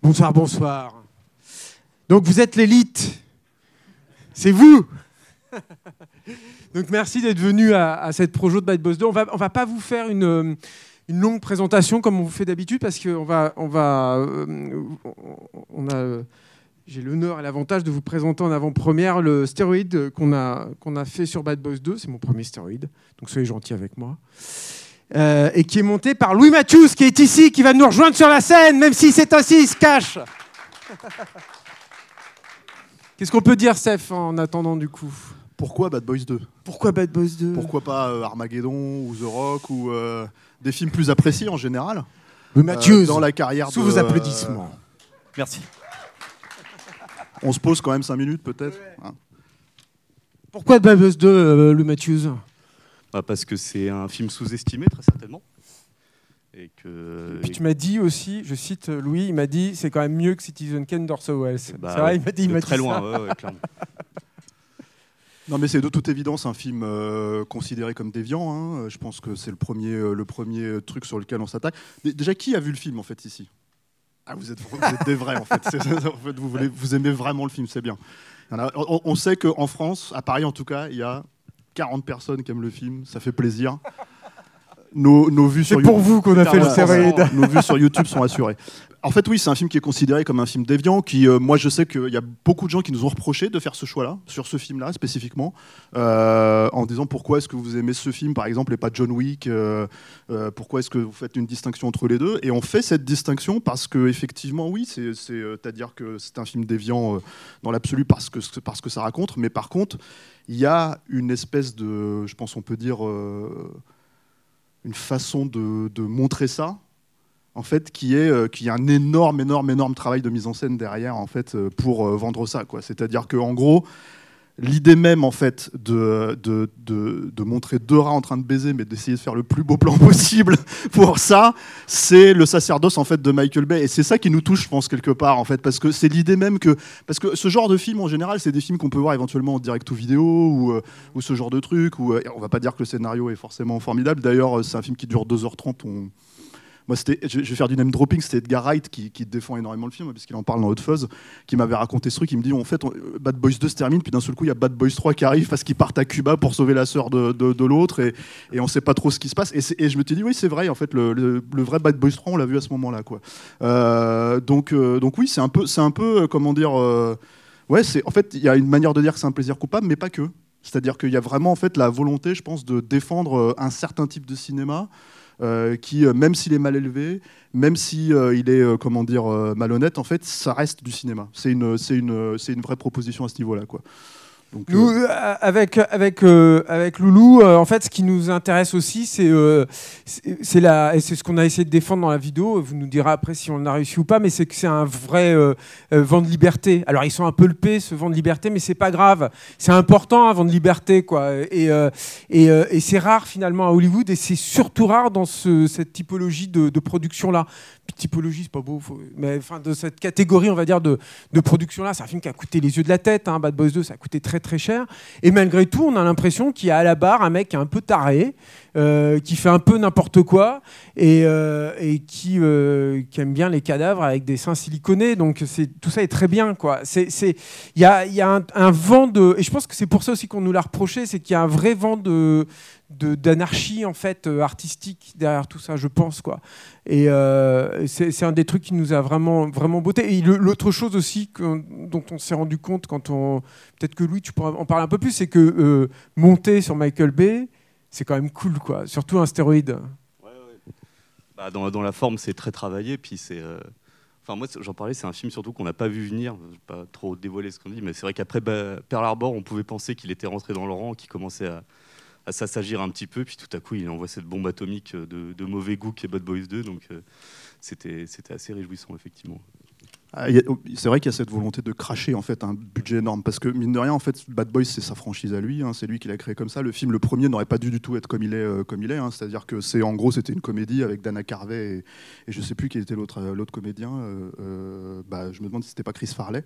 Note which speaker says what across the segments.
Speaker 1: Bonsoir, bonsoir. Donc vous êtes l'élite. C'est vous Donc merci d'être venu à, à cette projo de Bad Boss 2. On va, va pas vous faire une, euh, une longue présentation comme on vous fait d'habitude parce qu'on va, on va, euh, on a, euh, j'ai l'honneur et l'avantage de vous présenter en avant-première le stéroïde qu'on a, qu'on a fait sur Bad Boys 2. C'est mon premier stéroïde, donc soyez gentils avec moi. Euh, et qui est monté par Louis Mathius, qui est ici, qui va nous rejoindre sur la scène, même si c'est ainsi, il se cache. Qu'est-ce qu'on peut dire, Seth, en attendant du coup?
Speaker 2: Pourquoi Bad Boys 2
Speaker 1: Pourquoi Bad Boys 2
Speaker 2: Pourquoi pas euh, Armageddon ou The Rock ou euh, des films plus appréciés en général?
Speaker 1: Louis
Speaker 2: euh, dans la carrière
Speaker 1: sous
Speaker 2: de,
Speaker 1: vos
Speaker 2: euh,
Speaker 1: applaudissements.
Speaker 3: Merci.
Speaker 2: On se pose quand même 5 minutes peut-être hein.
Speaker 1: Pourquoi Bad Boys 2, euh, Louis Mathius?
Speaker 3: Bah, parce que c'est un film sous-estimé, très certainement. Et que.
Speaker 1: Puis tu m'as dit aussi, je cite euh, Louis, il m'a dit c'est quand même mieux que Citizen Kane d'Orso Welles.
Speaker 3: Bah,
Speaker 1: c'est vrai, il m'a dit, il m'a
Speaker 3: très
Speaker 1: dit
Speaker 3: loin,
Speaker 1: ça.
Speaker 3: ouais, ouais, clairement.
Speaker 2: Non mais c'est de toute évidence un film euh, considéré comme déviant. hein. Je pense que c'est le premier, euh, le premier truc sur lequel on s'attaque. Dé- Déjà qui a vu le film en fait ici? Ah, vous, êtes, vous êtes des vrais en fait. C'est- en fait, vous, voulez, vous aimez vraiment le film, c'est bien. On sait qu'en France, à Paris en tout cas, il y a 40 personnes qui aiment le film. Ça fait plaisir. Nos, nos vues
Speaker 1: C'est pour
Speaker 2: YouTube-
Speaker 1: vous qu'on a fait le stéroïde.
Speaker 2: nos vues sur YouTube sont assurées. En fait, oui, c'est un film qui est considéré comme un film déviant. Qui, euh, moi, je sais qu'il y a beaucoup de gens qui nous ont reproché de faire ce choix-là, sur ce film-là spécifiquement, euh, en disant pourquoi est-ce que vous aimez ce film, par exemple, et pas John Wick euh, Pourquoi est-ce que vous faites une distinction entre les deux Et on fait cette distinction parce que, effectivement, oui, c'est, c'est, c'est-à-dire que c'est un film déviant dans l'absolu parce que, parce que ça raconte, mais par contre, il y a une espèce de, je pense, on peut dire. une façon de montrer ça, en fait, qui est, euh, qui est un énorme, énorme, énorme travail de mise en scène derrière, en fait, euh, pour euh, vendre ça. C'est-à-dire que, en gros, l'idée même, en fait, de, de, de, montrer deux rats en train de baiser, mais d'essayer de faire le plus beau plan possible pour ça, c'est le sacerdoce, en fait, de Michael Bay. Et c'est ça qui nous touche, je pense, quelque part, en fait, parce que c'est l'idée même que, parce que ce genre de film, en général, c'est des films qu'on peut voir éventuellement en direct ou vidéo, ou, euh, ou ce genre de truc, euh, on va pas dire que le scénario est forcément formidable. D'ailleurs, euh, c'est un film qui dure 2h30. On... Moi, je vais faire du name dropping, c'était Edgar Wright qui, défend énormément le film, puisqu'il en parle dans Hot Fuzz, qui m'avait raconté ce truc. Il me dit en fait, Bad Boys 2 se termine, puis d'un seul coup, il y a Bad Boys 3 qui arrive parce qu'ils partent à Cuba pour sauver la sœur de, l'autre, et, on sait pas trop ce qui se passe. Et, je me suis dit, oui, c'est vrai, en fait, le, vrai Bad Boys 3, on l'a vu à ce moment-là. Quoi. Euh, donc, euh, donc, oui, c'est un peu, un peu euh, comment dire. ouais, en fait, il y a une manière de dire que c'est un plaisir coupable, mais pas que. C'est-à-dire qu'il y a vraiment en fait la volonté, je pense, de défendre un certain type de cinéma qui, euh, même s'il est mal élevé, même si euh, est, euh, comment dire, euh, malhonnête, en fait, ça reste du cinéma. C'est une, une, une vraie proposition à ce niveau-là, quoi. Donc,
Speaker 1: Nous,
Speaker 2: euh,
Speaker 1: euh, avec, avec, euh, avec Loulou, euh, en fait, ce qui nous intéresse aussi, c'est c'est la- et c'est ce qu'on a essayé de défendre dans la vidéo. Vous nous direz après si on a réussi ou pas, mais c'est que c'est un vrai vent de liberté. Alors, ils sont un peu le P, ce vent de liberté, mais c'est pas grave. C'est important, un vent de liberté, quoi. Et, et, et c'est rare, finalement, à Hollywood, et c'est surtout rare dans ce- cette typologie de, de production-là. Puis, typologie, c'est pas beau, faut- mais enfin, de cette catégorie, on va dire, de, de production-là. C'est un film qui a coûté les yeux de la tête. Hein. Bad Boys 2, ça a coûté très très cher. Et malgré tout, on a l'impression qu'il y a à la barre un mec un peu taré, euh, qui fait un peu n'importe quoi et, euh, euh, qui aime bien les cadavres avec des seins siliconés. Donc tout ça est très bien. il y a, y a un, vent de... Et je pense que c'est pour ça aussi qu'on nous l'a reproché, c'est qu'il y a un vrai vent de d'anarchie en fait artistique derrière tout ça je pense quoi et c'est un des trucs qui nous a vraiment vraiment beauté et l'autre chose aussi que- dont on s'est rendu compte quand on peut-être que Louis tu pourras en parler un peu plus c'est que monter sur Michael Bay c'est quand même cool quoi surtout un stéroïde
Speaker 3: Bah, dans, la forme, c'est très travaillé. Puis c'est. euh, Enfin, moi, j'en parlais, c'est un film surtout qu'on n'a pas vu venir. Je vais pas trop dévoiler ce qu'on dit, mais c'est vrai qu'après bah, Pearl Harbor, on pouvait penser qu'il était rentré dans le rang, qu'il commençait à, à s'agir un petit peu, puis tout à coup, il envoie cette bombe atomique de, mauvais goût qui est Bad Boys 2. Donc, c'était assez réjouissant, effectivement.
Speaker 2: Ah, oh, c'est vrai qu'il y a cette volonté de cracher en fait un budget énorme parce que mine de rien en fait Bad Boys c'est sa franchise à lui, hein, c'est lui qui l'a créé comme ça. Le film le premier n'aurait pas dû du tout être comme il est, euh, comme il est. Hein. c'est-à-dire que c'est en gros c'était une comédie avec Dana Carvey et, et je sais plus qui était l'autre euh, l'autre comédien. Euh, bah, je me demande si c'était pas Chris Farley.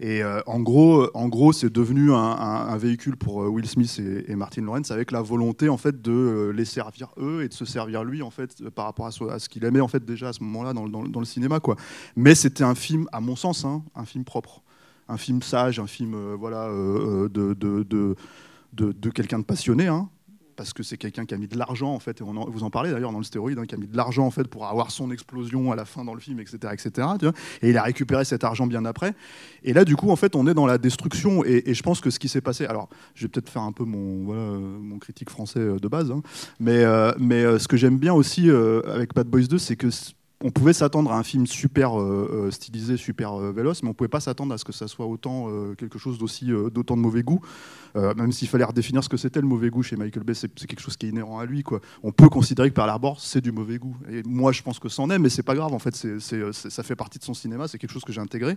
Speaker 2: Et en gros, en gros, c'est devenu un, véhicule pour Will Smith et, Martin Lawrence avec la volonté en fait de les servir eux et de se servir lui en fait par rapport à ce, qu'il aimait en fait déjà à ce moment-là dans, le cinéma quoi. Mais c'était un film, à mon sens, hein, un film propre, un film sage, un film voilà de, de, de, de quelqu'un de passionné. Hein parce que c'est quelqu'un qui a mis de l'argent en fait, et on vous en parlez d'ailleurs dans le stéroïde, hein, qui a mis de l'argent en fait pour avoir son explosion à la fin dans le film, etc., etc. et il a récupéré cet argent bien après. Et là, du coup, en fait, on est dans la destruction. Et, je pense que ce qui s'est passé, alors, je vais peut-être faire un peu mon, voilà, mon critique français euh, de base, mais, euh, mais euh, ce que j'aime bien aussi avec Bad Boys 2, c'est que on pouvait s'attendre à un film super stylisé, super véloce, mais on pouvait pas s'attendre à ce que ça soit autant quelque chose d'aussi d'autant de mauvais goût. Euh, même s'il fallait redéfinir ce que c'était le mauvais goût chez Michael Bay, c'est quelque chose qui est inhérent à lui. On peut considérer que Pearl Harbor, c'est du mauvais goût. Et moi, je pense que c'en est, mais c'est pas grave. En fait, ça fait partie de son cinéma, c'est quelque chose que j'ai intégré.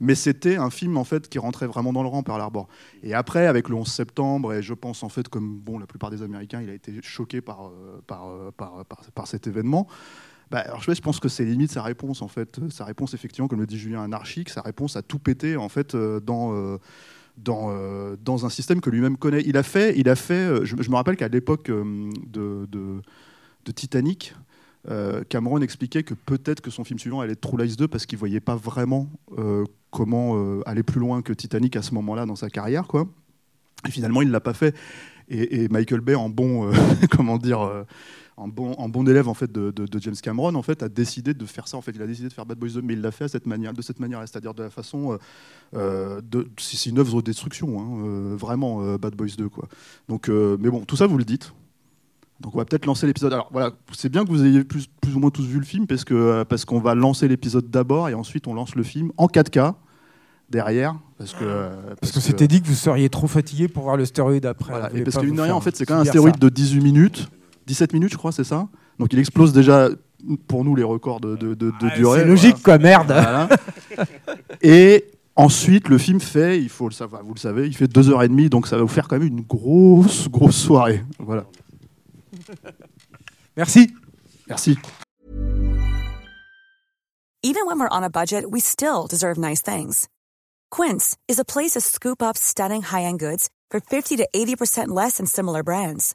Speaker 2: Mais c'était un film en fait qui rentrait vraiment dans le rang, Pearl Harbor. Et après, avec le 11 septembre, et je pense en fait, comme bon, la plupart des Américains, il a été choqué par, euh, par, euh, par, par, cet événement. Bah, je pense que c'est limite sa réponse en fait, sa réponse effectivement, comme le dit Julien, anarchique, sa réponse à tout péter en fait dans dans, euh, dans un système que lui-même connaît. Il a fait, il a fait euh, je, me rappelle qu'à l'époque euh, de, Titanic, Cameron expliquait que peut-être que son film suivant allait être True Lies 2 parce qu'il voyait pas vraiment comment aller plus loin que Titanic à ce moment-là dans sa carrière. Quoi. Et finalement, il l'a pas fait. Et, et, Michael Bay, en bon, comment dire un bon, un bon élève en fait de, James Cameron en fait a décidé de faire ça. En fait il a décidé de faire Bad Boys 2 mais il l'a fait à cette manière de cette manière c'est-à-dire de la façon euh, euh, c'est une œuvre de destruction hein, euh, vraiment Bad Boys 2 quoi. Donc mais bon tout ça vous le dites. Donc on va peut-être lancer l'épisode. Alors voilà, c'est bien que vous ayez plus, plus ou moins tous vu le film parce que parce qu'on va lancer l'épisode d'abord et ensuite on lance le film en 4K derrière parce que
Speaker 1: parce, qu'on s'était dit que vous seriez trop fatigué pour voir le stéroïde après.
Speaker 2: et parce que rien en fait c'est quand même un stéroïde de 18 minutes 17 minutes, je crois, c'est ça Donc il explose déjà pour nous les records de, de, durée.
Speaker 1: C'est logique, quoi, merde.
Speaker 2: Et ensuite, le film fait, il faut le savoir, vous le savez, il fait deux heures et demie, donc ça va vous faire quand même une grosse, grosse soirée. Voilà.
Speaker 1: Merci.
Speaker 2: Merci.
Speaker 4: Even when we're on a budget, we still deserve nice things. Quince is a place to scoop up stunning high-end goods for 50 to 80% less than similar brands.